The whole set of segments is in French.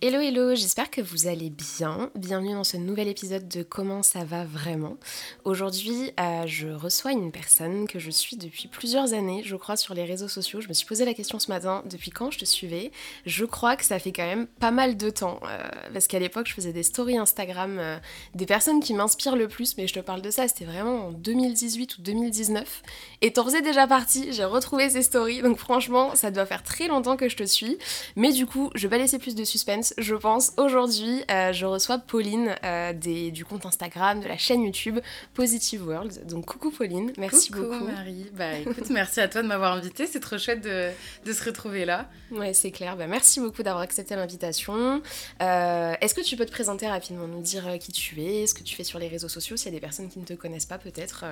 Hello hello, j'espère que vous allez bien. Bienvenue dans ce nouvel épisode de Comment ça va vraiment. Aujourd'hui, euh, je reçois une personne que je suis depuis plusieurs années, je crois, sur les réseaux sociaux. Je me suis posé la question ce matin, depuis quand je te suivais? Je crois que ça fait quand même pas mal de temps, euh, parce qu'à l'époque, je faisais des stories Instagram euh, des personnes qui m'inspirent le plus, mais je te parle de ça, c'était vraiment en 2018 ou 2019. Et t'en faisais déjà partie, j'ai retrouvé ces stories, donc franchement, ça doit faire très longtemps que je te suis. Mais du coup, je vais pas laisser plus de suspense je pense. Aujourd'hui, euh, je reçois Pauline euh, des, du compte Instagram, de la chaîne YouTube Positive World. Donc coucou Pauline, merci coucou, beaucoup. Marie, bah écoute, merci à toi de m'avoir invitée, c'est trop chouette de, de, se retrouver là. Ouais, c'est clair. Bah, merci beaucoup d'avoir accepté l'invitation. Euh, est-ce que tu peux te présenter rapidement, nous dire qui tu es, ce que tu fais sur les réseaux sociaux, s'il y a des personnes qui ne te connaissent pas peut-être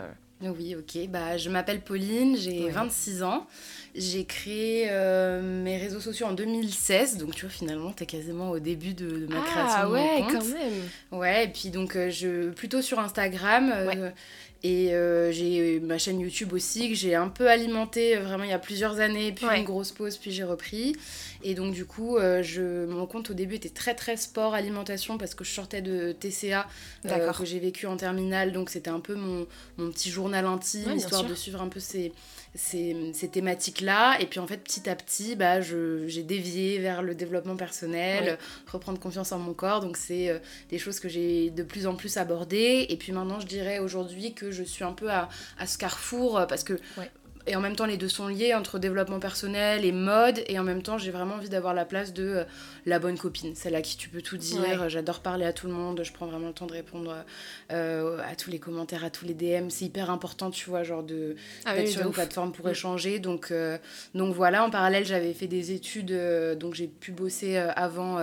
Oui, ok. Bah, je m'appelle Pauline, j'ai 26 ans. J'ai créé réseaux sociaux en 2016, donc tu vois, finalement, t'es quasiment au début de, ma création ah, de ouais, mon compte. quand même. Ouais, et puis donc euh, je plutôt sur Instagram euh, et euh, j'ai ma chaîne YouTube aussi que j'ai un peu alimentée vraiment il y a plusieurs années, puis une grosse pause, puis j'ai repris. Et donc du coup, je mon compte au début était très très sport alimentation parce que je sortais de TCA que j'ai vécu en terminale, donc c'était un peu mon, mon petit journal intime histoire de suivre un peu ces ces, ces thématiques-là. Et puis en fait, petit à petit, bah, j'ai dévié vers le développement personnel, reprendre confiance en mon corps. Donc c'est euh, des choses que j'ai de plus en plus abordées. Et puis maintenant, je dirais aujourd'hui que je suis un peu à, à ce carrefour euh, parce que et en même temps les deux sont liés entre développement personnel et mode. Et en même temps j'ai vraiment envie d'avoir la place de euh, la bonne copine. Celle à qui tu peux tout dire. J'adore parler à tout le monde. Je prends vraiment le temps de répondre euh, à tous les commentaires à tous les DM c'est hyper important tu vois genre de ah d'être sur une plateforme pour mm. échanger. Donc euh, donc voilà en parallèle j'avais fait des études donc j'ai pu bosser avant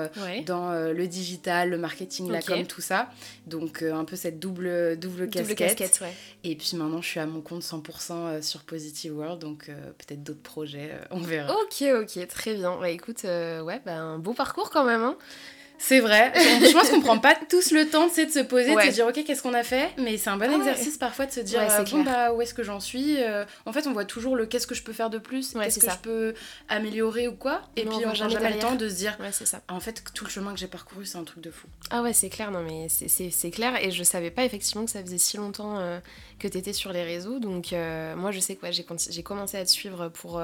dans le digital le marketing la com tout ça. Donc un peu cette double double casquette, casquette et puis maintenant je suis à mon compte 100% sur Positive Donc euh, peut-être d'autres projets, euh, on verra. Ok, ok, très bien. Bah écoute, euh, ouais, bah, un beau parcours quand même. Hein. C'est vrai. je pense qu'on prend pas tous le temps de se poser, de se dire ok qu'est-ce qu'on a fait, mais c'est un bon ah exercice parfois de se dire euh, bon bah où est-ce que j'en suis? Euh, en fait on voit toujours le qu'est-ce que je peux faire de plus, qu'est-ce que je peux améliorer ou quoi, et puis on n'a jamais le temps de se dire c'est ça. en fait tout le chemin que j'ai parcouru c'est un truc de fou. Ah ouais c'est clair non mais c'est clair et je savais pas effectivement que ça faisait si longtemps euh, que tu étais sur les réseaux donc moi je sais que j'ai commencé à te suivre pour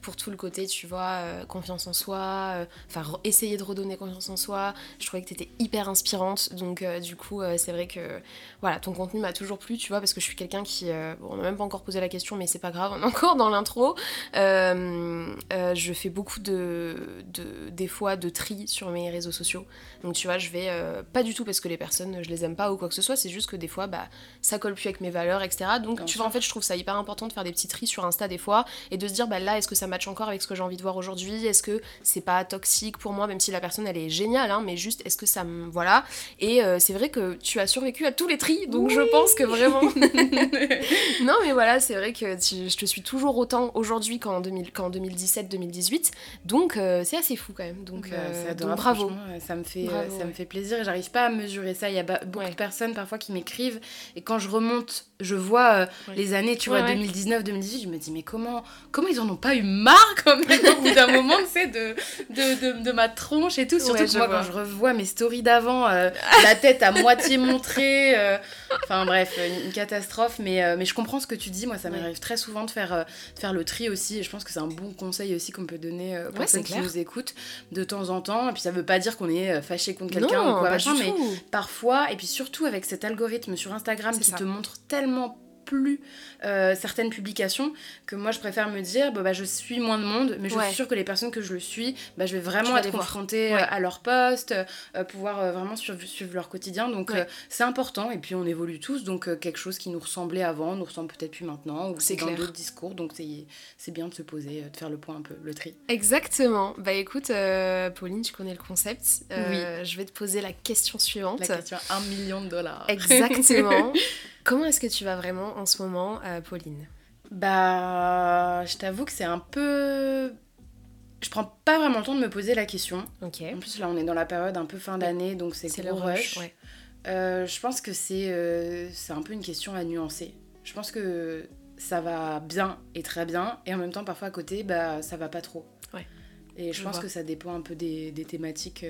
pour tout le côté tu vois confiance en soi, enfin essayer de redonner confiance en soi. Je trouvais que tu étais hyper inspirante. Donc, euh, du coup, euh, c'est vrai que voilà, ton contenu m'a toujours plu, tu vois, parce que je suis quelqu'un qui. Euh, bon, on m'a même pas encore posé la question, mais c'est pas grave, on est encore dans l'intro. je fais beaucoup de, de, des fois, de tri sur mes réseaux sociaux. Donc, tu vois, je vais. pas du tout parce que les personnes, je les aime pas ou quoi que ce soit, c'est juste que des fois, bah, ça colle plus avec mes valeurs, etc. Donc, tu vois, en fait, je trouve ça hyper important de faire des petits tris sur Insta des fois et de se dire, bah là, est-ce que ça match encore avec ce que j'ai envie de voir aujourd'hui? Est-ce que c'est pas toxique pour moi, même si la personne, elle est géniale, hein, mais juste, est-ce que ça me. Voilà. Et euh, c'est vrai que tu as survécu à tous les tris, donc je pense que vraiment. non, mais voilà, c'est vrai que je te suis toujours autant aujourd'hui qu'en 2017-2018. Donc euh, c'est assez fou quand même. Donc, bah, euh, bravo. Ça me fait, ça me fait plaisir et j'arrive pas à mesurer ça. Il y a beaucoup de personnes parfois qui m'écrivent et quand je remonte, je vois les années, tu vois, 2019-2018, je me dis, mais comment, comment ils en ont pas eu marre quand même au bout d'un moment, tu sais, de, de, de, ma tronche et tout. Surtout que moi, quand je revois mes stories d'avant, euh, la tête à moitié montrée. Euh, enfin bref, une, catastrophe. Mais, euh, mais je comprends ce que tu dis. Moi, ça m'arrive très souvent de faire, de faire le tri aussi. Et je pense que c'est un bon conseil aussi qu'on peut donner pour ceux qui nous écoutent de temps en temps. Et puis ça veut pas dire qu'on est fâché contre quelqu'un ou quoi, machin, mais parfois, et puis surtout avec cet algorithme sur Instagram qui te montre tellement plus euh, certaines publications que moi je préfère me dire bah, bah, je suis moins de monde mais je suis sûre que les personnes que je le suis bah, je vais vraiment être confrontée euh, à leur poste euh, pouvoir vraiment suivre, suivre, leur quotidien. Donc c'est important. Et puis on évolue tous. Donc quelque chose qui nous ressemblait avant nous ressemble peut-être plus maintenant ou c'est dans d'autres discours. Donc c'est bien de se poser de faire le point un peu le tri. Exactement. Bah écoute Pauline tu connais le concept. Oui. je vais te poser la question suivante. La question 1 million de dollars. Exactement Comment est-ce que tu vas vraiment en ce moment, euh, Pauline? Bah, je t'avoue que c'est un peu. Je prends pas vraiment le temps de me poser la question. Ok. En plus, là, on est dans la période un peu fin d'année, donc c'est le rush. Euh, je pense que c'est euh, c'est un peu une question à nuancer. Je pense que ça va bien et très bien, et en même temps, parfois à côté, bah, ça va pas trop. Ouais. Et je, pense que ça dépend un peu des, des thématiques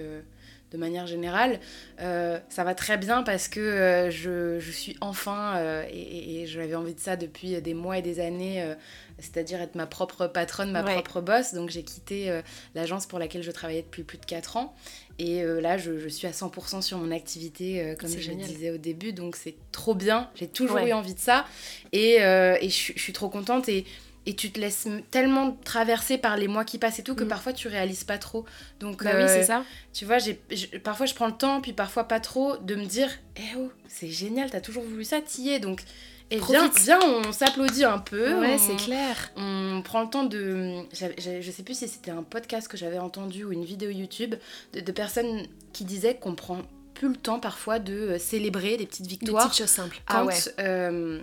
de manière générale. Euh, ça va très bien parce que euh, je, je, suis enfin, euh, et, et j'avais envie de ça depuis des mois et des années, c'est-à-dire être ma propre patronne, ma propre boss. Donc j'ai quitté l'agence pour laquelle je travaillais depuis plus de 4 ans. Et là, je, je, suis à 100% sur mon activité, comme je le disais au début. Donc c'est trop bien. J'ai toujours eu envie de ça. Et, et je, je, suis trop contente. Et et tu te laisses tellement traverser par les mois qui passent et tout que mm. parfois tu réalises pas trop. Donc bah oui, c'est ça. Tu vois, j'ai parfois je prends le temps puis parfois pas trop de me dire "Eh oh, c'est génial, t'as toujours voulu ça, t'y es." Donc et viens, viens, on s'applaudit un peu. Ouais, c'est clair. On prend le temps de. Je sais plus si c'était un podcast que j'avais entendu ou une vidéo YouTube de, personnes qui disaient qu'on prend plus le temps parfois de euh, célébrer des petites victoires. Des petites choses simples. ah ouais. Euh,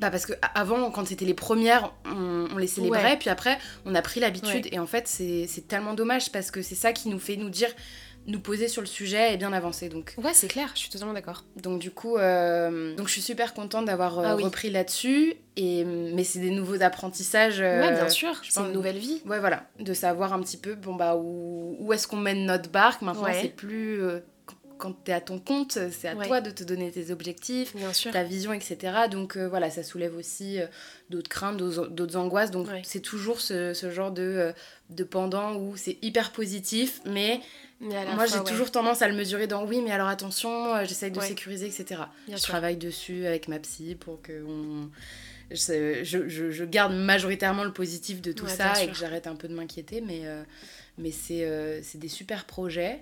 bah parce que avant, quand c'était les premières, on, les célébrait, puis après, on a pris l'habitude. Et en fait, c'est tellement dommage parce que c'est ça qui nous fait nous dire, nous poser sur le sujet et bien avancer. Donc. Ouais, c'est clair, je suis totalement d'accord. Donc du coup, euh, donc je suis super contente d'avoir euh, ah repris là-dessus. Et mais c'est des nouveaux apprentissages. Euh, ouais, bien sûr. C'est une nouvelle vie. Ouais, voilà, de savoir un petit peu, bon bah où, où est-ce qu'on mène notre barque. Maintenant, c'est plus quand tu es à ton compte, c'est à toi de te donner tes objectifs, ta vision, etc. Donc euh, voilà, ça soulève aussi euh, d'autres craintes, d'autres angoisses. Donc c'est toujours ce, ce, genre de, euh, de pendant où c'est hyper positif, mais, moi j'ai toujours tendance à le mesurer dans oui, mais alors attention, j'essaye de sécuriser, etc. je travaille dessus avec ma psy pour que on... je, je, je, garde majoritairement le positif de tout ça et que j'arrête un peu de m'inquiéter, mais mais c'est des super projets.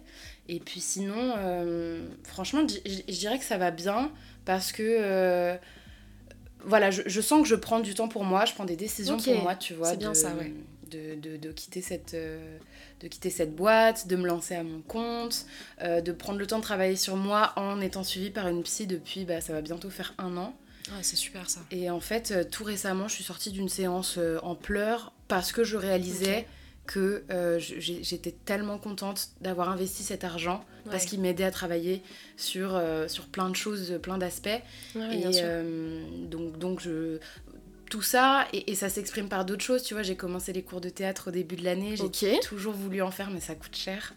Et puis sinon, euh, franchement, je dirais que ça va bien parce que euh, voilà, je, je, sens que je prends du temps pour moi, je prends des décisions pour moi, tu vois. C'est bien ça, ouais. De, de, de, quitter cette, euh, de quitter cette boîte, de me lancer à mon compte, de prendre le temps de travailler sur moi en étant suivie par une psy depuis, bah, ça va bientôt faire un an. Ah, c'est super ça. Et en fait, tout récemment, je suis sortie d'une séance en pleurs parce que je réalisais que euh, j'étais tellement contente d'avoir investi cet argent parce qu'il m'aidait à travailler sur, euh, sur plein de choses, plein d'aspects. et euh, donc, donc je, tout ça, et, ça s'exprime par d'autres choses. Tu vois, j'ai commencé les cours de théâtre au début de l'année. J'ai toujours voulu en faire, mais ça coûte cher.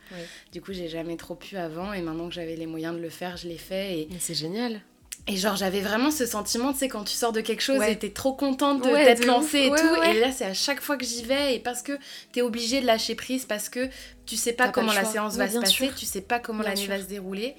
Du coup, j'ai jamais trop pu avant. Et maintenant que j'avais les moyens de le faire, je l'ai fait. Et... C'est génial. Et genre, j'avais vraiment ce sentiment, tu sais, quand tu sors de quelque chose et t'es trop contente de t'être lancée et tout. Et là, c'est à chaque fois que j'y vais, et parce que t'es obligée de lâcher prise, parce que tu sais pas comment la séance va se passer, tu sais pas comment l'année va se dérouler.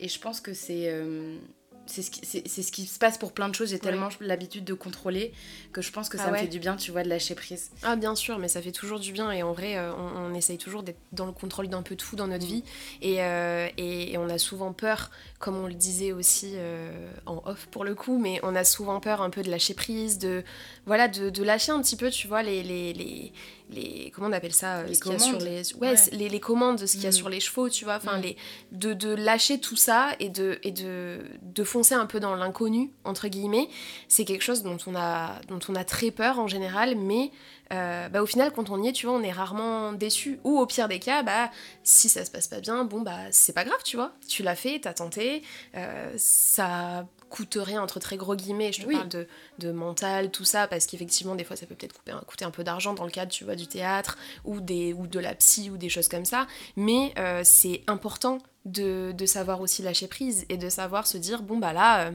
Et je pense que c'est. Euh, c'est ce, qui, c'est, ce qui se passe pour plein de choses. J'ai tellement l'habitude de contrôler que je pense que ça ah me fait du bien, tu vois, de lâcher prise. Ah, bien sûr, mais ça fait toujours du bien. Et en vrai, euh, on, on, essaye toujours d'être dans le contrôle d'un peu tout dans notre mm. vie. Et, euh, et, on a souvent peur, comme on le disait aussi euh, en off pour le coup, mais on a souvent peur un peu de lâcher prise, de, voilà, de, de lâcher un petit peu, tu vois, les, les, les les comment on appelle ça les commandes sur les ouais, Les, les, commandes de ce qu'il y a mm. sur les chevaux tu vois enfin mm. les de, de, lâcher tout ça et de et de, de foncer un peu dans l'inconnu entre guillemets c'est quelque chose dont on a dont on a très peur en général mais euh, bah, au final quand on y est tu vois on est rarement déçu ou au pire des cas bah si ça se passe pas bien bon bah c'est pas grave tu vois tu l'as fait t'as tenté euh, ça coûte rien entre très gros guillemets je te parle de, de, mental tout ça parce qu'effectivement des fois ça peut peut-être coûter un peu d'argent dans le cadre tu vois du théâtre ou des ou de la psy ou des choses comme ça. Mais euh, c'est important de, de, savoir aussi lâcher prise et de savoir se dire bon bah là euh,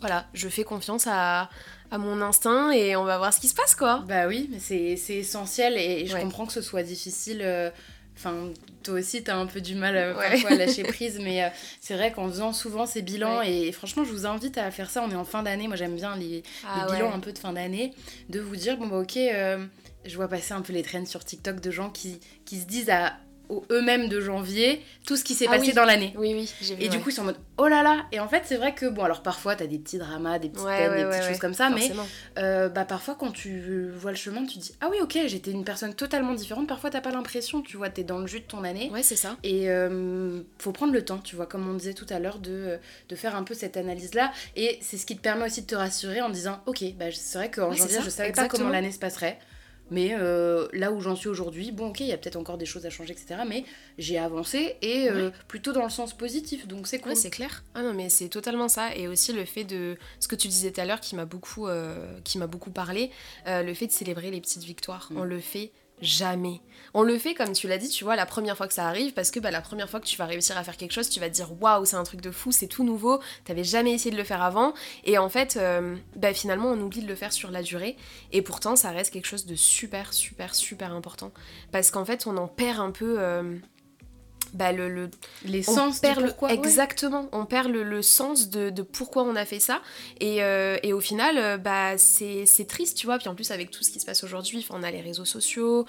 voilà je fais confiance à, à mon instinct et on va voir ce qui se passe quoi. Bah oui mais c'est essentiel et je comprends que ce soit difficile euh, Enfin, toi aussi, t'as un peu du mal euh, parfois à lâcher prise, mais euh, c'est vrai qu'en faisant souvent ces bilans, et franchement, je vous invite à faire ça. On est en fin d'année, moi j'aime bien les, ah bilans un peu de fin d'année, de vous dire bon, bah ok, euh, je vois passer un peu les trends sur TikTok de gens qui, qui se disent à eux-mêmes de janvier tout ce qui s'est ah passé dans l'année. Oui, oui, j'ai vu. Et du coup, ils sont en mode oh là là. Et en fait, c'est vrai que, bon, alors parfois, t'as des petits dramas, des petites peines, des petites choses comme ça, mais euh, bah, parfois, quand tu vois le chemin, tu dis ah oui, ok, j'étais une personne totalement différente. Parfois, t'as pas l'impression, tu vois, t'es dans le jus de ton année. Ouais, c'est ça. Et euh, faut prendre le temps, tu vois, comme on disait tout à l'heure, de, de faire un peu cette analyse-là. Et c'est ce qui te permet aussi de te rassurer en disant ok, bah, c'est vrai qu'en janvier, je savais pas comment l'année se passerait. Mais euh, là où j'en suis aujourd'hui, bon ok, il y a peut-être encore des choses à changer, etc. Mais j'ai avancé et euh, plutôt dans le sens positif, donc c'est cool. c'est clair. Ah non, mais c'est totalement ça. Et aussi le fait de... Ce que tu disais tout à l'heure qui m'a beaucoup, euh, qui m'a beaucoup parlé, le fait de célébrer les petites victoires. Mm. On le fait Jamais. On le fait comme tu l'as dit, tu vois, la première fois que ça arrive, parce que bah, la première fois que tu vas réussir à faire quelque chose, tu vas te dire waouh, c'est un truc de fou, c'est tout nouveau, t'avais jamais essayé de le faire avant, et en fait, euh, bah, finalement, on oublie de le faire sur la durée, et pourtant, ça reste quelque chose de super, super, super important, parce qu'en fait, on en perd un peu. Euh, bah, le, le l'essence perd le pourquoi exactement. On perd le, sens de, pourquoi on a fait ça. Et, euh, au final bah c'est, triste tu vois. Puis en plus avec tout ce qui se passe aujourd'hui on a les réseaux sociaux.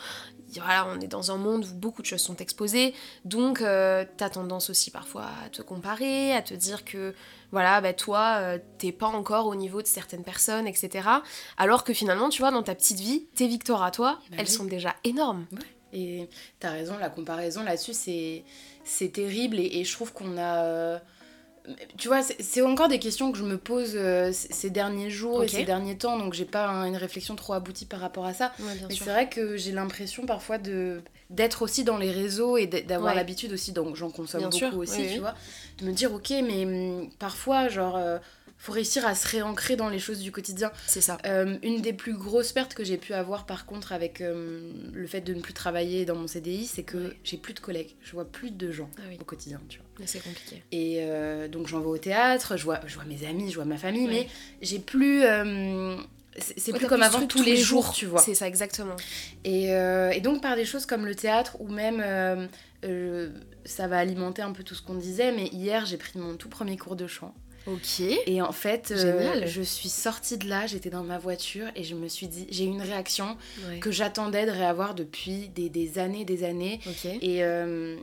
Voilà, on est dans un monde où beaucoup de choses sont exposées, donc euh, t'as tendance aussi parfois à te comparer, à te dire que voilà, bah toi, euh, t'es pas encore au niveau de certaines personnes, etc. Alors que finalement, tu vois, dans ta petite vie, tes victoires à toi, bah elles sont déjà énormes. Et t'as raison, la comparaison là-dessus, c'est terrible et, je trouve qu'on a. Euh, tu vois, c'est encore des questions que je me pose euh, ces derniers jours et ces derniers temps, donc j'ai pas une réflexion trop aboutie par rapport à ça. mais c'est vrai que j'ai l'impression parfois de d'être aussi dans les réseaux et d'avoir l'habitude aussi, donc j'en consomme beaucoup aussi, tu vois, de me dire ok, mais hum, parfois genre euh, faut réussir à se réancrer dans les choses du quotidien. C'est ça. Euh, une des plus grosses pertes que j'ai pu avoir par contre avec euh, le fait de ne plus travailler dans mon CDI, c'est que j'ai plus de collègues, je vois plus de gens ah au quotidien, tu vois. C'est compliqué. Et euh, donc j'en vais au théâtre, je vois, je vois mes amis, je vois ma famille, mais j'ai plus c'est plus comme avant tous, les jours, tu vois. C'est ça, exactement. Et, et, donc par des choses comme le théâtre ou même, ça va alimenter un peu tout ce qu'on disait, mais hier j'ai pris mon tout premier cours de chant. Ok. Et en fait, euh, je suis sortie de là, j'étais dans ma voiture et je me suis dit, j'ai eu une réaction que j'attendais de réavoir depuis des, des années, des années. Et euh,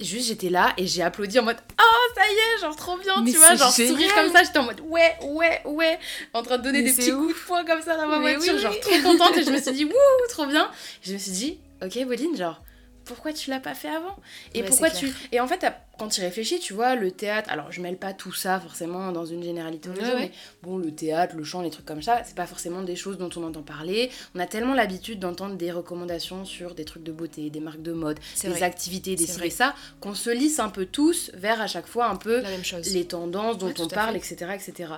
juste, j'étais là et j'ai applaudi en mode, oh ça y est, genre trop bien, tu vois, genre sourire comme ça, j'étais en mode, ouais, ouais, ouais, en train de donner des petits coups de poing comme ça dans ma voiture, genre trop contente et je me suis dit, wouh, trop bien. je me suis dit, ok, Pauline, genre pourquoi tu l'as pas fait avant? Et pourquoi tu Et en fait, quand tu réfléchis, tu vois, le théâtre, alors je mêle pas tout ça forcément dans une généralité, mais bon, le théâtre, le chant, les trucs comme ça, c'est pas forcément des choses dont on entend parler. On a tellement l'habitude d'entendre des recommandations sur des trucs de beauté, des marques de mode, des activités, des ci ça, qu'on se lisse un peu tous vers à chaque fois un peu les tendances dont on parle, etc. etc.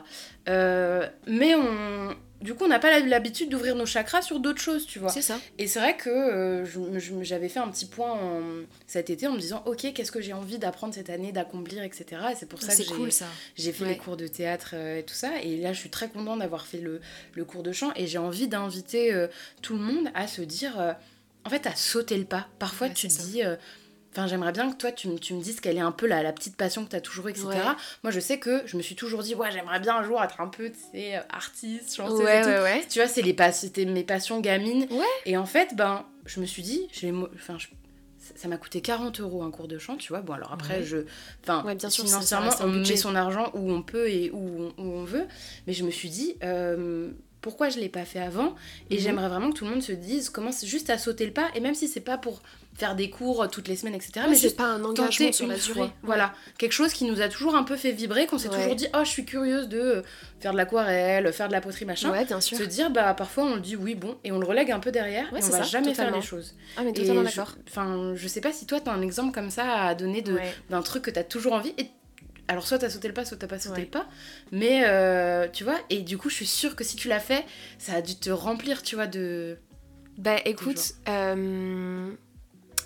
Euh, mais on du coup, on n'a pas l'habitude d'ouvrir nos chakras sur d'autres choses, tu vois. C'est ça. Et c'est vrai que euh, j'avais fait un petit point cet été en me disant, ok, qu'est-ce que j'ai envie d'apprendre cette année, d'accomplir, etc. Et c'est pour ça que j'ai fait les cours de théâtre euh, et tout ça. Et là, je suis très contente d'avoir fait le, le, cours de chant. Et j'ai envie d'inviter euh, tout le monde à se dire, en fait, à sauter le pas. Parfois, tu te dis Enfin, j'aimerais bien que toi, tu, tu me dises quelle est un peu la, la petite passion que tu as toujours, etc. Moi, je sais que je me suis toujours dit, ouais, j'aimerais bien un jour être un peu, tu sais, euh, artiste, chanteuse ouais, et tout. Ouais, Tu vois, c'est les c'était mes passions gamines. Et en fait, ben, je me suis dit, j'ai enfin, ça m'a coûté 40 euros un cours de chant, tu vois. Bon, alors après, je. Enfin, bien sûr, financièrement, on met son argent où on peut et où, où on veut. Mais je me suis dit, euh, pourquoi je l'ai pas fait avant Et mhm. j'aimerais vraiment que tout le monde se dise, commence juste à sauter le pas. Et même si c'est pas pour faire des cours toutes les semaines, etc. mais c'est pas un engagement sur la durée. Voilà, quelque chose qui nous a toujours un peu fait vibrer, qu'on s'est toujours dit, oh, je suis curieuse de faire de l'aquarelle, faire de la poterie, machin. Ouais, bien sûr. Se dire, bah parfois on le dit oui, bon, et on le relègue un peu derrière, et on va jamais faire les choses. Ah, mais totalement d'accord. Enfin, je, sais pas si toi t'as un exemple comme ça à donner de d'un truc que t'as toujours envie. Et alors soit t'as sauté le pas, soit t'as pas sauté le pas. Mais euh, tu vois, et du coup je suis sûre que si tu l'as fait, ça a dû te remplir, tu vois, de... Bah écoute, euh,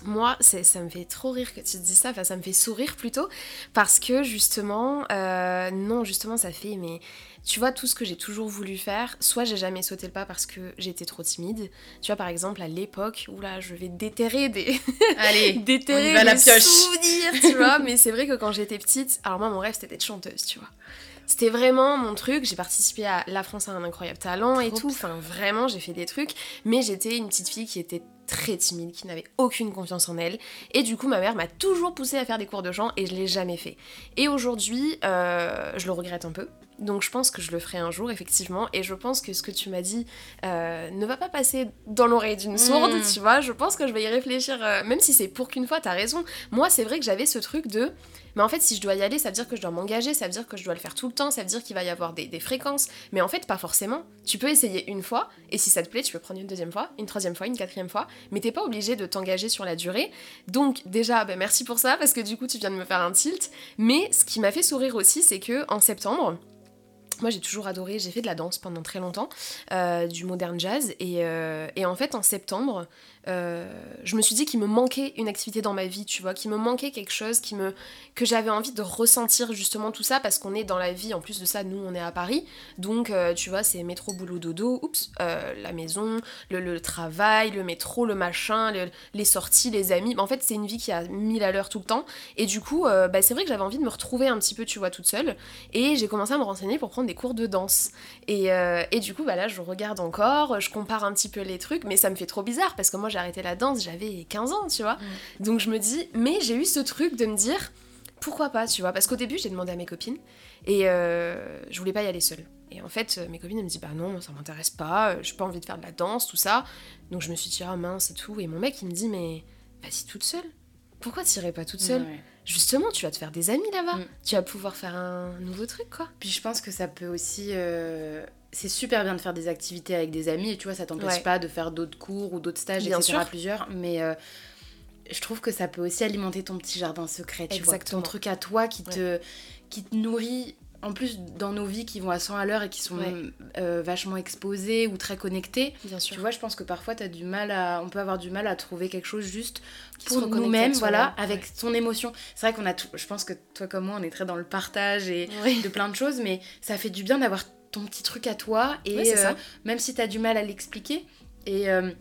moi, ça me fait trop rire que tu te dises ça, enfin ça me fait sourire plutôt, parce que justement, euh, non, justement ça fait, mais tu vois, tout ce que j'ai toujours voulu faire, soit j'ai jamais sauté le pas parce que j'étais trop timide. Tu vois, par exemple, à l'époque, où là, je vais déterrer des. Allez, déterrer des la souvenirs, tu vois. Mais c'est vrai que quand j'étais petite, alors moi, mon rêve, c'était d'être chanteuse, tu vois. C'était vraiment mon truc. J'ai participé à La France a un incroyable talent et tout. Enfin, vraiment, j'ai fait des trucs. Mais j'étais une petite fille qui était très timide, qui n'avait aucune confiance en elle. Et du coup, ma mère m'a toujours poussée à faire des cours de chant et je l'ai jamais fait. Et aujourd'hui, euh, je le regrette un peu. Donc je pense que je le ferai un jour, effectivement. Et je pense que ce que tu m'as dit euh, ne va pas passer dans l'oreille d'une sourde, hmm. tu vois. Je pense que je vais y réfléchir, euh, même si c'est pour qu'une fois, t'as raison. Moi, c'est vrai que j'avais ce truc de mais en fait, si je dois y aller, ça veut dire que je dois m'engager, ça veut dire que je dois le faire tout le temps, ça veut dire qu'il va y avoir des, fréquences. Mais en fait, pas forcément. Tu peux essayer une fois, et si ça te plaît, tu peux prendre une deuxième fois, une troisième fois, une quatrième fois, mais t'es pas obligé de t'engager sur la durée. Donc, déjà, ben, merci pour ça, parce que du coup, tu viens de me faire un tilt. Mais ce qui m'a fait sourire aussi, c'est que en septembre, moi j'ai toujours adoré, j'ai fait de la danse pendant très longtemps, euh, du modern jazz, et, euh, et, en fait en septembre, euh, je me suis dit qu'il me manquait une activité dans ma vie, tu vois, qu'il me manquait quelque chose, qui me, que j'avais envie de ressentir justement tout ça, parce qu'on est dans la vie, en plus de ça, nous on est à Paris, donc tu vois, c'est métro, boulot, dodo, oups, la maison, le, travail, le métro, le machin, les sorties, les amis, en fait c'est une vie qui a mille à l'heure tout le temps, et du coup, bah, c'est vrai que j'avais envie de me retrouver un petit peu, tu vois, toute seule, et j'ai commencé à me renseigner pour prendre des cours de danse. Et, euh, et, du coup, bah là, je regarde encore, je compare un petit peu les trucs, mais ça me fait trop bizarre parce que moi, j'ai arrêté la danse, j'avais 15 ans, tu vois. Mm. Donc je me dis, mais j'ai eu ce truc de me dire, pourquoi pas, tu vois. Parce qu'au début, j'ai demandé à mes copines et euh, je voulais pas y aller seule. Et en fait, mes copines, elles me disent, bah non, ça m'intéresse pas, j'ai pas envie de faire de la danse, tout ça. Donc je me suis dit, ah mince et tout. Et mon mec, il me dit, mais vas-y toute seule. Pourquoi t'irais pas toute seule justement, tu vas te faire des amis là-bas. Mm. Tu vas pouvoir faire un nouveau truc, quoi. Puis je pense que ça peut aussi. Euh, c'est super bien de faire des activités avec des amis et tu vois, ça t'empêche pas de faire d'autres cours ou d'autres stages, bien etc. Sûr. plusieurs. Mais euh, je trouve que ça peut aussi alimenter ton petit jardin secret, tu Exactement. vois. Ton truc à toi qui, te, qui te nourrit en plus dans nos vies qui vont à 100 à l'heure et qui sont euh, vachement exposées ou très connectées, Bien sûr. tu vois, je pense que parfois as du mal à, on peut avoir du mal à trouver quelque chose juste pour nous-mêmes, voilà, avec ton émotion. C'est vrai qu'on a, tout, je pense que toi comme moi, on est très dans le partage et de plein de choses, mais ça fait du bien d'avoir ton petit truc à toi et euh, même si tu as du mal à l'expliquer. Et euh,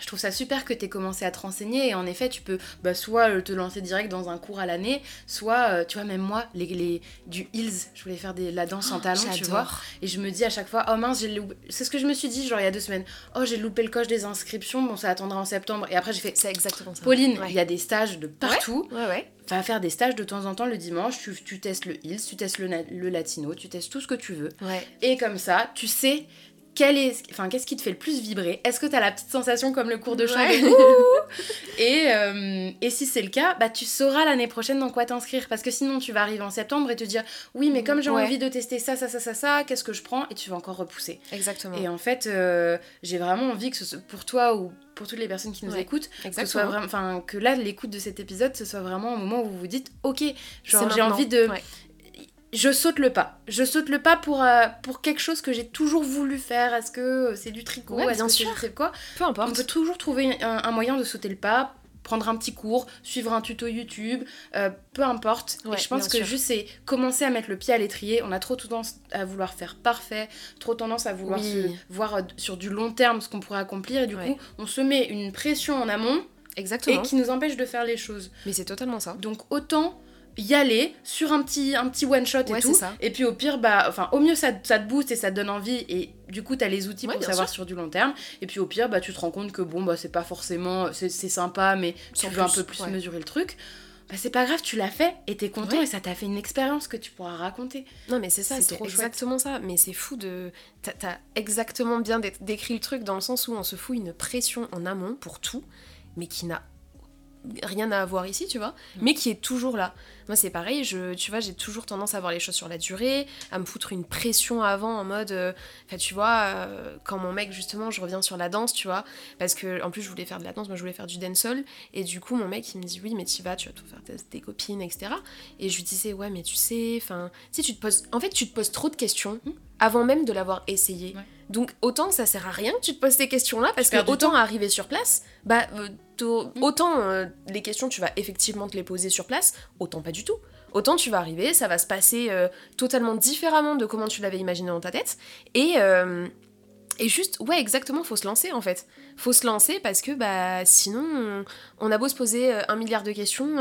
je trouve ça super que tu aies commencé à te renseigner et en effet tu peux bah, soit euh, te lancer direct dans un cours à l'année soit euh, tu vois même moi les, les, du heels je voulais faire des, la danse en oh, talons tu vois. et je me dis à chaque fois oh mince j'ai c'est ce que je me suis dit genre il y a deux semaines. Oh j'ai loupé le coche des inscriptions bon ça attendra en septembre. Et après j'ai fait c'est exactement ça. Pauline il y a des stages de partout. Ouais, ouais, va faire des stages de temps en temps le dimanche, tu, tu testes le heels, tu testes le, le, latino, tu testes tout ce que tu veux. Et comme ça, tu sais est, enfin, qu'est-ce qui te fait le plus vibrer? Est-ce que tu as la petite sensation comme le cours de chant et, euh, et si c'est le cas, bah, tu sauras l'année prochaine dans quoi t'inscrire. Parce que sinon, tu vas arriver en septembre et te dire Oui, mais comme j'ai envie de tester ça, ça, ça, ça, ça, qu'est-ce que je prends? Et tu vas encore repousser. Exactement. Et en fait, euh, j'ai vraiment envie que ce, pour toi ou pour toutes les personnes qui nous écoutent, que, ce soit vraiment, que là, l'écoute de cet épisode, ce soit vraiment un moment où vous vous dites Ok, j'ai envie de je saute le pas. Je saute le pas pour, euh, pour quelque chose que j'ai toujours voulu faire. Est-ce que c'est du tricot? Est-ce que c'est quoi Peu importe. On peut toujours trouver un, moyen de sauter le pas, prendre un petit cours, suivre un tuto YouTube, euh, peu importe. et je pense que juste c'est commencer à mettre le pied à l'étrier. On a trop tendance à vouloir faire parfait, trop tendance à vouloir se voir euh, sur du long terme ce qu'on pourrait accomplir. Et du coup, on se met une pression en amont. Exactement. Et qui nous empêche de faire les choses. Mais c'est totalement ça. Donc autant y aller sur un petit, un petit one shot et tout. Et puis au pire, bah, enfin, au mieux ça, ça, te booste et ça te donne envie et du coup t'as les outils pour savoir sur du long terme. Et puis au pire, bah, tu te rends compte que bon, bah, c'est pas forcément, c'est sympa, mais tu veux un peu plus mesurer le truc. Bah, c'est pas grave, tu l'as fait et t'es content et ça t'a fait une expérience que tu pourras raconter. Non, mais c'est ça, c'est exactement ça. Mais c'est fou de. T'as exactement bien décrit le truc dans le sens où on se fout une pression en amont pour tout, mais qui n'a rien à voir ici, tu vois, mm. mais qui est toujours là. Moi, c'est pareil, je, tu vois, j'ai toujours tendance à voir les choses sur la durée, à me foutre une pression avant en mode, euh, tu vois, euh, quand mon mec, justement, je reviens sur la danse, tu vois, parce que en plus, je voulais faire de la danse, moi, je voulais faire du dancehall, et du coup, mon mec, il me dit, oui, mais tu vas, tu vas tout faire tes, copines, etc. Et je lui disais, ouais, mais tu sais, enfin, si tu te poses, en fait, tu te poses trop de questions mm. avant même de l'avoir essayé. Donc autant ça sert à rien que tu te poses ces questions-là, parce que autant arriver sur place, bah euh, mm. autant euh, les questions tu vas effectivement te les poser sur place, autant pas du tout. Autant tu vas arriver, ça va se passer euh, totalement différemment de comment tu l'avais imaginé dans ta tête, et, et juste, ouais exactement, faut se lancer en fait. Faut se lancer parce que bah sinon on, a beau se poser un milliard de questions,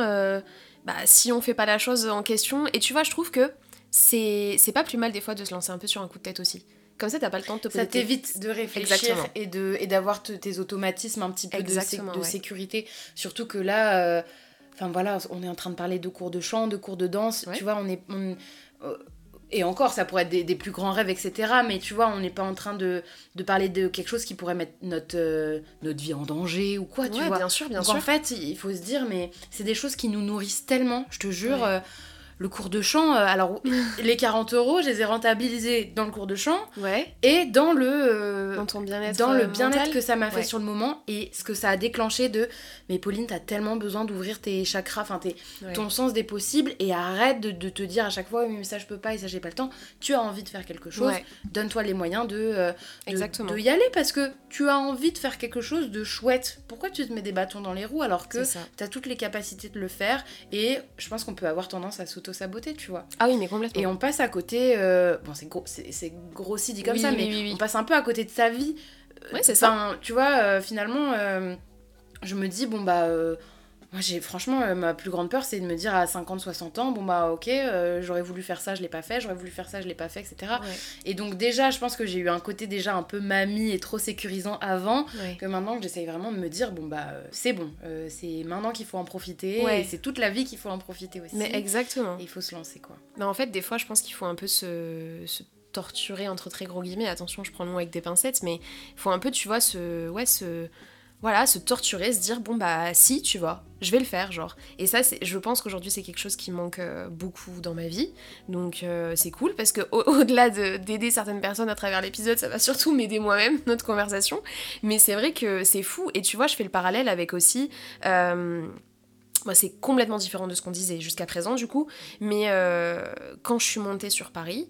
bah si on fait pas la chose en question, et tu vois je trouve que c'est pas plus mal des fois de se lancer un peu sur un coup de tête aussi. Comme ça, t'as pas le temps de te poser. Ça t'évite de réfléchir et de et d'avoir tes automatismes un petit peu de, de sécurité. Surtout que là, euh, enfin voilà, on est en train de parler de cours de chant, de cours de danse. Tu vois, on est euh, et encore, ça pourrait être des, plus grands rêves, etc. Mais tu vois, on n'est pas en train de, de, parler de quelque chose qui pourrait mettre notre, euh, notre vie en danger ou quoi, tu vois. bien sûr, bien Donc sûr. en fait, il faut se dire, mais c'est des choses qui nous nourrissent tellement, je te jure le cours de chant, euh, alors les 40 euros, je les ai rentabilisés dans le cours de chant et dans le euh, dans ton bien-être dans le euh, bien-être que ça m'a fait sur le moment et ce que ça a déclenché de mais Pauline, t'as tellement besoin d'ouvrir tes chakras, enfin ton sens des possibles et arrête de, te dire à chaque fois mais ça je peux pas et ça j'ai pas le temps. Tu as envie de faire quelque chose, donne-toi les moyens de, de, de y aller parce que tu as envie de faire quelque chose de chouette. Pourquoi tu te mets des bâtons dans les roues alors que tu as toutes les capacités de le faire et je pense qu'on peut avoir tendance à s'auto-saboter, tu vois. Ah oui, mais complètement. Et on passe à côté, euh, bon, c'est, gros, c'est, grossi dit comme ça, mais on passe un peu à côté de sa vie. Ouais, c'est ça. Tu vois, euh, finalement, euh, je me dis, bon, bah moi, j'ai franchement, euh, ma plus grande peur, c'est de me dire à 50, 60 ans, bon bah ok, euh, j'aurais voulu faire ça, je l'ai pas fait, j'aurais voulu faire ça, je l'ai pas fait, etc. Et donc, déjà, je pense que j'ai eu un côté déjà un peu mamie et trop sécurisant avant, que maintenant que j'essaye vraiment de me dire, bon bah euh, c'est bon, c'est maintenant qu'il faut en profiter, et c'est toute la vie qu'il faut en profiter aussi. Mais exactement. il faut se lancer quoi. Mais en fait, des fois, je pense qu'il faut un peu se, se torturer entre très gros guillemets, attention, je prends le mot avec des pincettes, mais il faut un peu, tu vois, se. Ouais, se voilà, se torturer, se dire bon bah si, tu vois, je vais le faire, genre. Et ça, je pense qu'aujourd'hui c'est quelque chose qui manque euh, beaucoup dans ma vie, donc euh, c'est cool parce que au- delà d'aider certaines personnes à travers l'épisode, ça va surtout m'aider moi-même notre conversation. Mais c'est vrai que c'est fou et tu vois, je fais le parallèle avec aussi. Euh, c'est complètement différent de ce qu'on disait jusqu'à présent, du coup. Mais quand je suis montée sur Paris,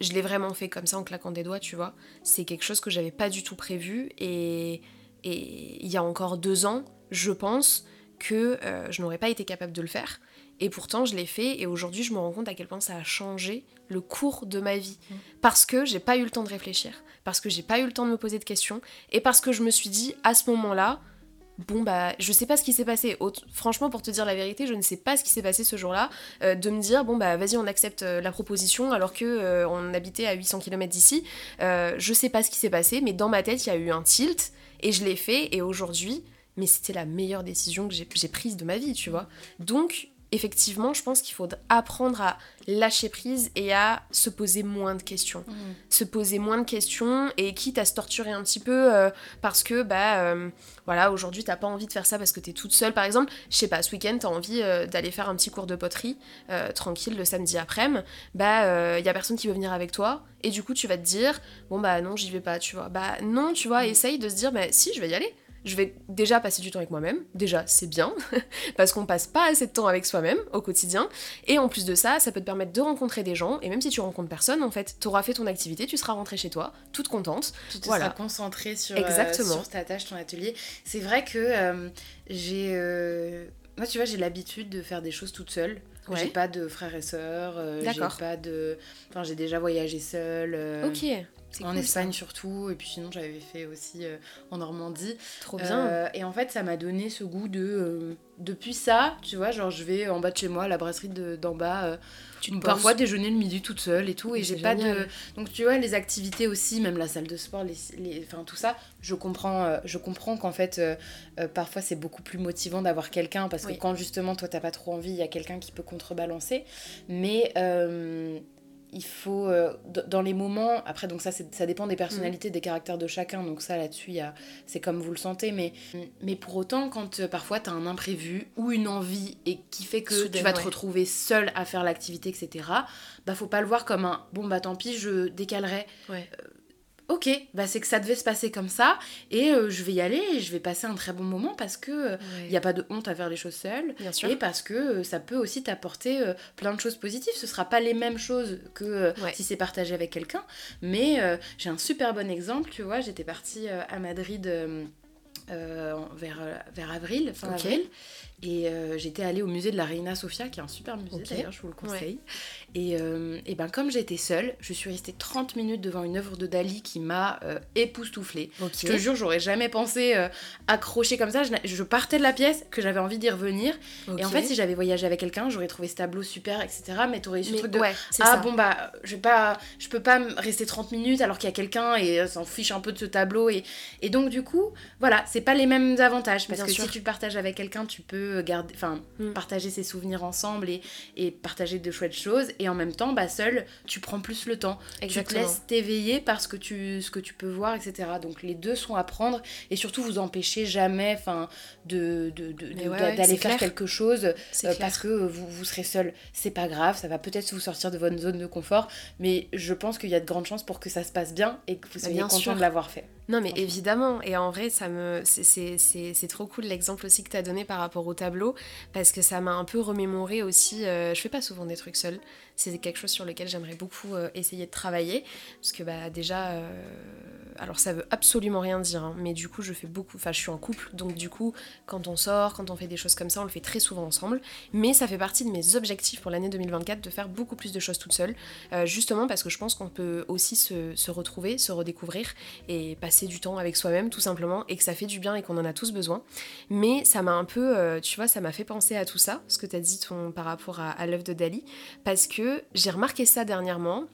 je l'ai vraiment fait comme ça en claquant des doigts, tu vois. C'est quelque chose que j'avais pas du tout prévu et et il y a encore deux ans, je pense que euh, je n'aurais pas été capable de le faire. Et pourtant, je l'ai fait et aujourd'hui, je me rends compte à quel point ça a changé le cours de ma vie. Mm. Parce que j'ai pas eu le temps de réfléchir, parce que j'ai pas eu le temps de me poser de questions et parce que je me suis dit à ce moment-là, bon bah je sais pas ce qui s'est passé. franchement pour te dire la vérité, je ne sais pas ce qui s'est passé ce jour-là. Euh, de me dire bon bah vas-y on accepte euh, la proposition alors que on habitait à 800 km d'ici. je sais pas ce qui s'est passé, mais dans ma tête il y a eu un tilt et je l'ai fait, et aujourd'hui, mais c'était la meilleure décision que j'ai prise de ma vie, tu vois. Donc, effectivement, je pense qu'il faut apprendre à lâcher prise et à se poser moins de questions. Mmh. Se poser moins de questions et quitte à se torturer un petit peu euh, parce que, bah, euh, voilà, aujourd'hui, t'as pas envie de faire ça parce que t'es toute seule, par exemple. Je sais pas, ce week-end, t'as envie euh, d'aller faire un petit cours de poterie tranquille le samedi après-midi. Bah, il y a personne qui veut venir avec toi. Et du coup, tu vas te dire, bon, bah non, j'y vais pas, tu vois. Bah non, tu vois, mmh. essaye de se dire, bah si, je vais y aller je vais déjà passer du temps avec moi-même, déjà c'est bien, parce qu'on passe pas assez de temps avec soi-même au quotidien, et en plus de ça, ça peut te permettre de rencontrer des gens, et même si tu rencontres personne, en fait, tu auras fait ton activité, tu seras rentrée chez toi, toute contente. Tu te seras concentrée sur, euh, Exactement. sur ta tâche, ton atelier. C'est vrai que euh, j'ai... Euh, moi, tu vois, j'ai l'habitude de faire des choses toute seule. J'ai pas de frères et sœurs, j'ai pas de... Enfin, j'ai déjà voyagé seule. ok en Espagne surtout, et puis sinon j'avais fait aussi euh, en Normandie. Trop bien. Euh, et en fait, ça m'a donné ce goût de. Euh, depuis ça, tu vois, genre je vais en bas de chez moi, à la brasserie d'en bas, tu parfois déjeuner le midi toute seule et tout, et j'ai pas de. Donc tu vois, les activités aussi, même la salle de sport, les, les... enfin tout ça, je comprends, je comprends qu'en fait, parfois c'est beaucoup plus motivant d'avoir quelqu'un, parce que quand justement toi t'as pas trop envie, il y a quelqu'un qui peut contrebalancer. Mais il faut euh, dans les moments après donc ça ça dépend des personnalités mm. des caractères de chacun donc ça là-dessus c'est comme vous le sentez mais mais pour autant quand euh, parfois tu as un imprévu ou une envie et qui fait que tu vas te retrouver seul à faire l'activité etc bah faut pas le voir comme un bon bah tant pis je décalerai ouais. Euh, ok, bah c'est que ça devait se passer comme ça et euh, je vais y aller et je vais passer un très bon moment parce que il euh, n'y a pas de honte à faire les choses seules et parce que euh, ça peut aussi t'apporter plein de choses positives. Ce sera pas les mêmes choses que si c'est partagé avec quelqu'un, mais j'ai un super bon exemple, tu vois, j'étais partie à Madrid vers, vers avril, fin avril. Et euh, j'étais allée au musée de la Reina Sofia, qui est un super musée d'ailleurs, je vous le conseille. Et, euh, et, ben comme j'étais seule, je suis restée 30 minutes devant une œuvre de Dali qui m'a euh, époustouflée. Je te jure, j'aurais jamais pensé accrocher comme ça. Je, partais de la pièce, que j'avais envie d'y revenir. Et en fait, si j'avais voyagé avec quelqu'un, j'aurais trouvé ce tableau super, etc. Mais t'aurais eu ce truc de Ah bon, bah, je, vais pas, je peux pas rester 30 minutes alors qu'il y a quelqu'un et s'en fiche un peu de ce tableau. Et, et donc, du coup, voilà, voilà, c'est pas les mêmes avantages. Parce que si tu partages avec quelqu'un, tu peux garder, enfin, mm. partager ses souvenirs ensemble et, et partager de chouettes choses. Et en même temps, bah, seul, tu prends plus le temps. Tu te laisses t'éveiller parce que tu, ce que tu peux voir, etc. Donc les deux sont à prendre. Et surtout, vous empêchez jamais enfin, de, de, d'aller faire quelque chose euh, parce que vous, vous serez seul. C'est pas grave, ça va peut-être vous sortir de votre zone de confort. Mais je pense qu'il y a de grandes chances pour que ça se passe bien et que vous bah, soyez content de l'avoir fait. Non, mais évidemment. Et en vrai, ça me c'est trop cool l'exemple aussi que tu as donné par rapport au tableau, parce que ça m'a un peu remémoré aussi. Euh, je fais pas souvent des trucs seuls. C'est quelque chose sur lequel j'aimerais beaucoup euh, essayer de travailler, parce que bah, déjà, euh, alors ça veut absolument rien dire, hein, mais du coup je fais beaucoup, enfin je suis en couple, donc du coup quand on sort, quand on fait des choses comme ça, on le fait très souvent ensemble, mais ça fait partie de mes objectifs pour l'année 2024 de faire beaucoup plus de choses toute seule, justement parce que je pense qu'on peut aussi se, retrouver, se redécouvrir et passer du temps avec soi-même tout simplement, et que ça fait du bien et qu'on en a tous besoin. Mais ça m'a un peu, tu vois, ça m'a fait penser à tout ça, ce que tu as dit ton, par rapport à, à l'œuvre de Dali, parce que j'ai remarqué ça dernièrement,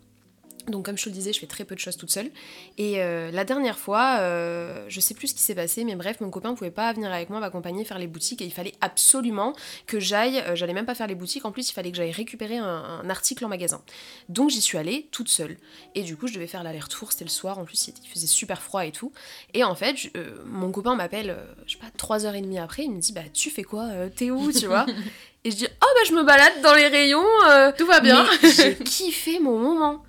donc comme je te le disais, je fais très peu de choses toute seule. Et euh, la dernière fois, euh, je sais plus ce qui s'est passé, mais bref, mon copain pouvait pas venir avec moi m'accompagner faire les boutiques et il fallait absolument que j'aille. Euh, j'allais même pas faire les boutiques, en plus il fallait que j'aille récupérer un, article en magasin. Donc j'y suis allée toute seule. Et du coup, je devais faire l'aller-retour, c'était le soir, en plus il faisait super froid et tout. Et en fait, mon copain m'appelle, je sais pas, 3h30 après, il me dit Bah tu fais quoi T'es où Tu vois? Et je dis Oh bah je me balade dans les rayons, tout va bien. J'ai kiffé mon moment.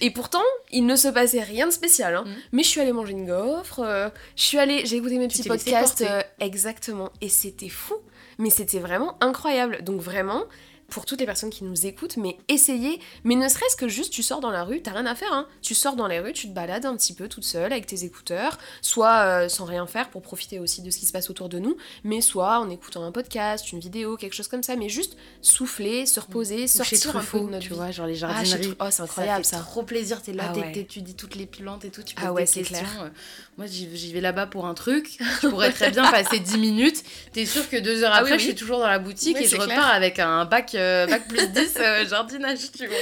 Et pourtant, il ne se passait rien de spécial. Hein. Mm. Mais je suis allée manger une gaufre, euh, je suis allée, j'ai écouté mes petits podcasts. Euh, exactement. Et c'était fou. Mais c'était vraiment incroyable. Donc vraiment, pour toutes les personnes qui nous écoutent, mais essayez, mais ne serait-ce que juste tu sors dans la rue, t'as rien à faire, hein. Tu sors dans les rues, tu te balades un petit peu toute seule avec tes écouteurs, soit euh, sans rien faire pour profiter aussi de ce qui se passe autour de nous, mais soit en écoutant un podcast, une vidéo, quelque chose comme ça, mais juste souffler, se reposer, sortir un peu de notre tu vois, genre les ah, jardineries. oh, c'est incroyable ça. Fait trop plaisir, t'es là, ah t'étudies toutes les plantes et tout, tu poses ah ouais, des questions. Clair. Euh. moi, j'y vais là-bas pour un truc, je pourrais très bien passer 10 minutes, t'es sûr que deux heures ah après, je suis toujours dans la boutique et je repars avec un bac, euh, bac plus 10 euh, jardinage, tu vois.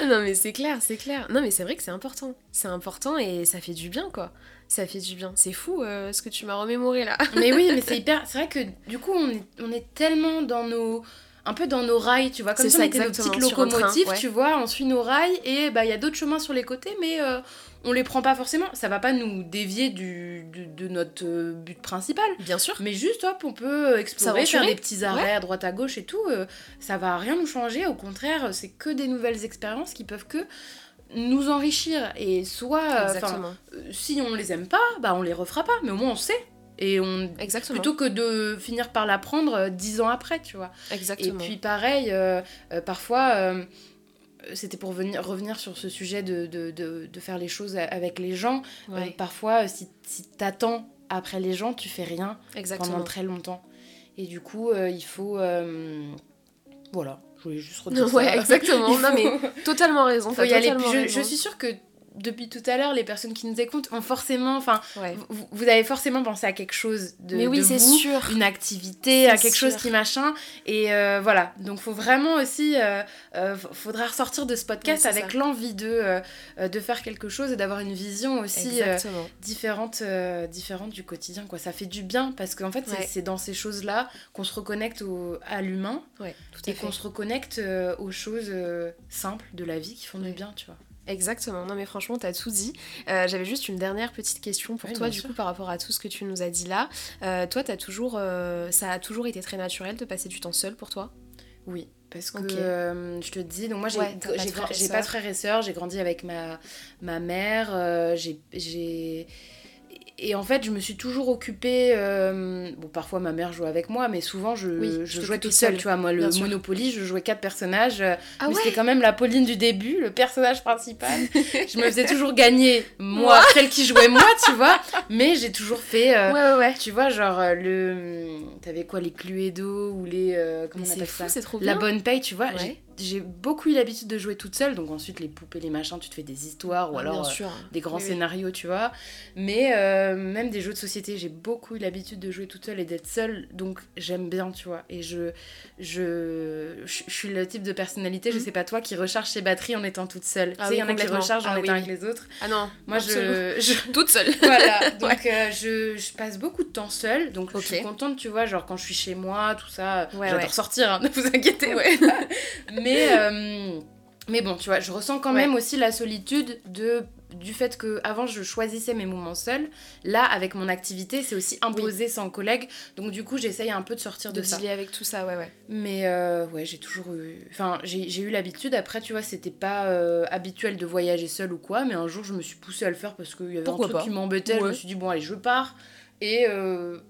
Ah non, mais c'est clair, c'est clair. Non, mais c'est vrai que c'est important. C'est important et ça fait du bien, quoi. Ça fait du bien. C'est fou euh, ce que tu m'as remémoré là. mais oui, mais c'est hyper. C'est vrai que du coup, on est, on est tellement dans nos un peu dans nos rails, tu vois, comme si on était nos petites locomotives, tu vois, on suit nos rails et bah il y a d'autres chemins sur les côtés, mais euh, on les prend pas forcément. Ça va pas nous dévier du, de notre euh, but principal. Bien sûr. Mais juste, hop, on peut explorer, faire des petits arrêts à droite à gauche et tout. Euh, ça va rien nous changer. Au contraire, c'est que des nouvelles expériences qui peuvent que nous enrichir. Et soit, si on les aime pas, bah on les refera pas. Mais au moins on sait. Et on... Exactement. Plutôt que de finir par l'apprendre dix ans après, tu vois. Exactement. Et puis pareil, parfois c'était pour venir, revenir sur ce sujet de, de, de, de, faire les choses avec les gens. Euh, parfois, si, si t'attends après les gens, tu fais rien pendant très longtemps. Et du coup, euh, il faut... Euh, voilà, je voulais juste redire ouais, exactement. non, mais totalement raison. Faut y aller. je, je, suis sûre que depuis tout à l'heure, les personnes qui nous écoutent ont forcément, enfin, vous, avez forcément pensé à quelque chose de, Mais oui, c'est sûr. une activité, à quelque chose qui machin, et euh, voilà. Donc, faut vraiment aussi, euh, euh, faudra ressortir de ce podcast avec l'envie de de faire quelque chose et d'avoir une vision aussi différente, différente du quotidien. Quoi, ça fait du bien parce qu'en fait, c'est dans ces choses-là qu'on se reconnecte au, à l'humain et qu'on se reconnecte aux choses simples de la vie qui font du bien, tu vois. Exactement, non mais franchement, t'as tout dit. Euh, j'avais juste une dernière petite question pour toi, du coup, par rapport à tout ce que tu nous as dit là. Euh, toi, as toujours, euh, ça a toujours été très naturel de passer du temps seul pour toi? Oui, parce que je te dis, donc moi j'ai pas de frères et sœurs, j'ai grandi avec ma, ma mère, j'ai et en fait, je me suis toujours occupée. Euh, bon, parfois ma mère jouait avec moi, mais souvent je, je jouais toute seule. Tu vois, moi, le Monopoly, je jouais quatre personnages. Euh, ah mais c'était quand même la Pauline du début, le personnage principal. je me faisais toujours gagner, moi, celle qui jouait moi, tu vois. Mais j'ai toujours fait. Euh, ouais, ouais, Tu vois, genre, le. T'avais quoi, les Cluedo ou les. comment on appelle ça? trop La bonne paye, tu vois j'ai beaucoup eu l'habitude de jouer toute seule, donc ensuite les poupées, les machins, tu te fais des histoires ou ah, alors euh, des grands scénarios, tu vois. Mais euh, même des jeux de société, j'ai beaucoup eu l'habitude de jouer toute seule et d'être seule, donc j'aime bien, tu vois. Et je, je, je, suis le type de personnalité, je mhm. sais pas toi, qui recharge ses batteries en étant toute seule. Ah tu sais, il y en a qui rechargent en ah étant avec les autres. Ah non, moi je, je... toute seule. voilà, donc euh, je, je, passe beaucoup de temps seule, donc je suis contente, tu vois, genre quand je suis chez moi, tout ça, j'adore sortir, hein, ne vous inquiétez pas. Mais, euh, mais bon, tu vois, je ressens quand même aussi la solitude de du fait que avant je choisissais mes moments seuls, là avec mon activité c'est aussi imposé sans collègue, donc du coup j'essaye un peu de sortir de, de ça. avec tout ça, ouais ouais. Mais euh, ouais j'ai toujours eu, enfin j'ai eu l'habitude. Après tu vois c'était pas euh, habituel de voyager seul ou quoi, mais un jour je me suis poussée à le faire parce qu'il y avait un truc qui m'embêtait. Je me suis dit bon allez je pars et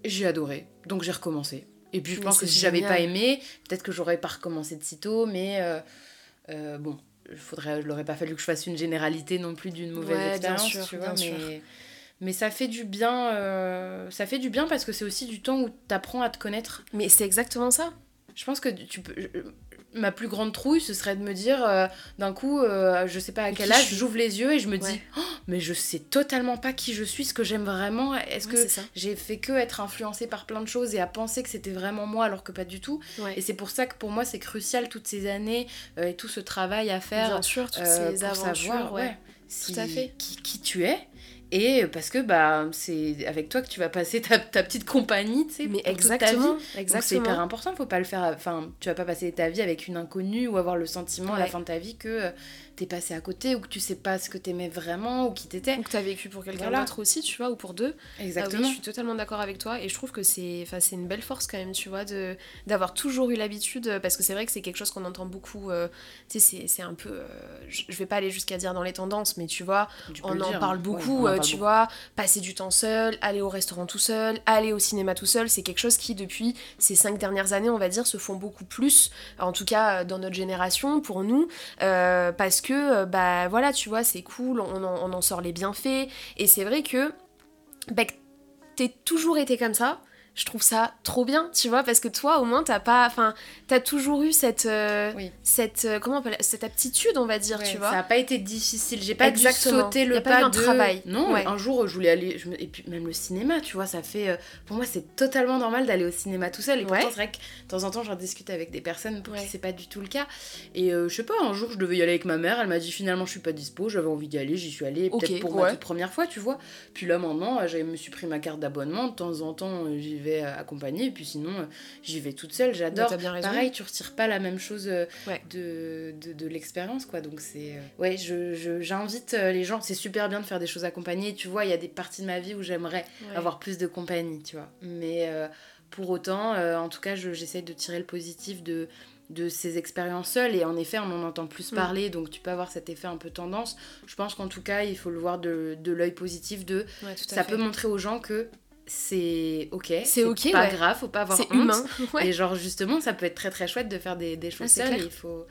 j'ai adoré, donc j'ai recommencé. Et puis je pense que si j'avais pas aimé, peut-être que j'aurais pas recommencé de sitôt, mais euh, euh, bon, il faudrait, il aurait pas fallu que je fasse une généralité non plus d'une mauvaise expérience, tu vois, mais, mais ça fait du bien, euh, ça fait du bien parce que c'est aussi du temps où tu apprends à te connaître. Mais c'est exactement ça. Je pense que tu peux ma plus grande trouille, ce serait de me dire euh, d'un coup, euh, je sais pas à quel âge, j'ouvre les yeux et je me dis, oh, mais je sais totalement pas qui je suis, ce que j'aime vraiment. Est-ce que j'ai fait que être influencée par plein de choses et à penser que c'était vraiment moi alors que pas du tout Et c'est pour ça que pour moi, c'est crucial toutes ces années euh, et tout ce travail à faire. Bien sûr, toutes ces aventures, savoir, tout à fait. Qui, qui tu es et parce que bah, c'est avec toi que tu vas passer ta, ta petite compagnie, tu sais, mais exactement, exactement. c'est hyper important, faut pas le faire. Enfin, tu vas pas passer ta vie avec une inconnue ou avoir le sentiment à la fin de ta vie que t'es passé à côté ou que tu sais pas ce que t'aimais vraiment ou qui t'étais. Ou que t'as vécu pour quelqu'un d'autre aussi, tu vois, ou pour deux. Exactement. Ah je suis totalement d'accord avec toi et je trouve que c'est c'est une belle force quand même, tu vois, de d'avoir toujours eu l'habitude, parce que c'est vrai que c'est quelque chose qu'on entend beaucoup, euh, tu sais, c'est un peu. Euh, je vais pas aller jusqu'à dire dans les tendances, mais tu vois, on en parle beaucoup, euh, tu vois, passer du temps seul, aller au restaurant tout seul, aller au cinéma tout seul, c'est quelque chose qui, depuis ces cinq dernières années, on va dire, se font beaucoup plus, en tout cas dans notre génération, pour nous, parce que, euh, bah voilà, tu vois, c'est cool, on en, sort les bienfaits. Et c'est vrai que, bah, t'es toujours été comme ça je trouve ça trop bien, tu vois, parce que toi, au moins, t'as pas, enfin, t'as toujours eu cette, euh, cette, euh, comment cette aptitude, on va dire, tu vois. Ça a pas été difficile, j'ai pas Exactement. dû sauter le pas, pas de... travail. Non, un jour, je voulais aller, je et puis même le cinéma, tu vois, ça fait, euh, pour moi, c'est totalement normal d'aller au cinéma tout seul. Et pourtant, c'est vrai que de temps en temps, j'en discute avec des personnes pour qui c'est pas du tout le cas. Et je sais pas, un jour, je devais y aller avec ma mère, elle m'a dit finalement, je suis pas dispo, j'avais envie d'y aller, j'y suis allée, peut-être pour ma toute première fois, tu vois. Puis là, maintenant, je me suis pris ma carte d'abonnement, de temps en temps, j'y vais euh, accompagner, et puis sinon, euh, j'y vais toute seule, j'adore. Pareil, tu retires pas la même chose euh, de, de, de l'expérience, quoi. Donc c'est... Ouais, je, j'invite les gens, c'est super bien de faire des choses accompagnées. Tu vois, il y a des parties de ma vie où j'aimerais avoir plus de compagnie, tu vois. Mais pour autant, en tout cas, j'essaye de tirer le positif de de ces expériences seules et en effet on en entend plus mm. parler donc tu peux avoir cet effet un peu tendance je pense qu'en tout cas il faut le voir de, de l'œil positif de ça peut montrer aux gens que c'est ok, c'est ok, pas grave, faut pas avoir honte. Humain, Et genre justement, ça peut être très très chouette de faire des, des choses seules. il faut,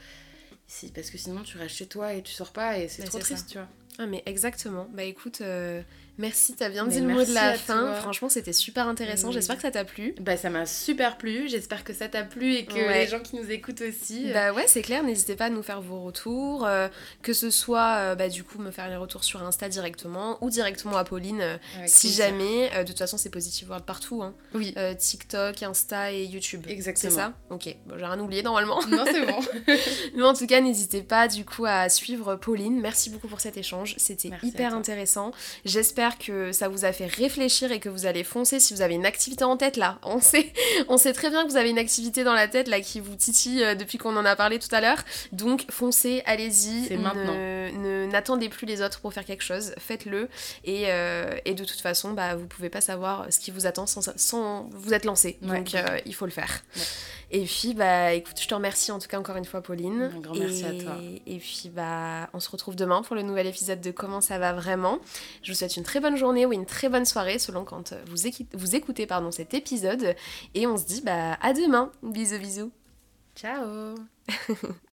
parce que sinon tu restes chez toi et tu sors pas et c'est trop triste, tu vois. Ah mais exactement. Bah écoute, euh, Merci, t'as bien dit le mot de la fin. Franchement, c'était super intéressant. J'espère que ça t'a plu. Bah, ça m'a super plu. J'espère que ça t'a plu et que les gens qui nous écoutent aussi. Euh, bah ouais, c'est clair. N'hésitez pas à nous faire vos retours. Euh, que ce soit, euh, bah, du coup, me faire les retours sur Insta directement ou directement à Pauline si jamais. de toute façon, c'est positif World partout. Hein. Oui. TikTok, Insta et YouTube. Exactement. C'est ça? Ok. Bon, j'ai rien oublié normalement. Non, c'est bon. Mais en tout cas, n'hésitez pas, du coup, à suivre Pauline. Merci beaucoup pour cet échange. C'était hyper intéressant. J'espère que ça vous a fait réfléchir et que vous allez foncer si vous avez une activité en tête là. On sait, on sait très bien que vous avez une activité dans la tête là qui vous titille euh, depuis qu'on en a parlé tout à l'heure. Donc foncez, allez-y. C'est maintenant. N'attendez plus les autres pour faire quelque chose. Faites-le. Et, euh, et, de toute façon, bah, vous pouvez pas savoir ce qui vous attend sans, sans vous être lancé. Donc euh, il faut le faire. Et puis, bah, écoute, je te remercie en tout cas encore une fois, Pauline. Un grand merci à toi. Et puis, bah, on se retrouve demain pour le nouvel épisode de Comment ça va vraiment. Je vous souhaite une très bonne journée ou une très bonne soirée selon quand vous, vous écoutez pardon, cet épisode. Et on se dit, bah, à demain. Bisous, bisous. Ciao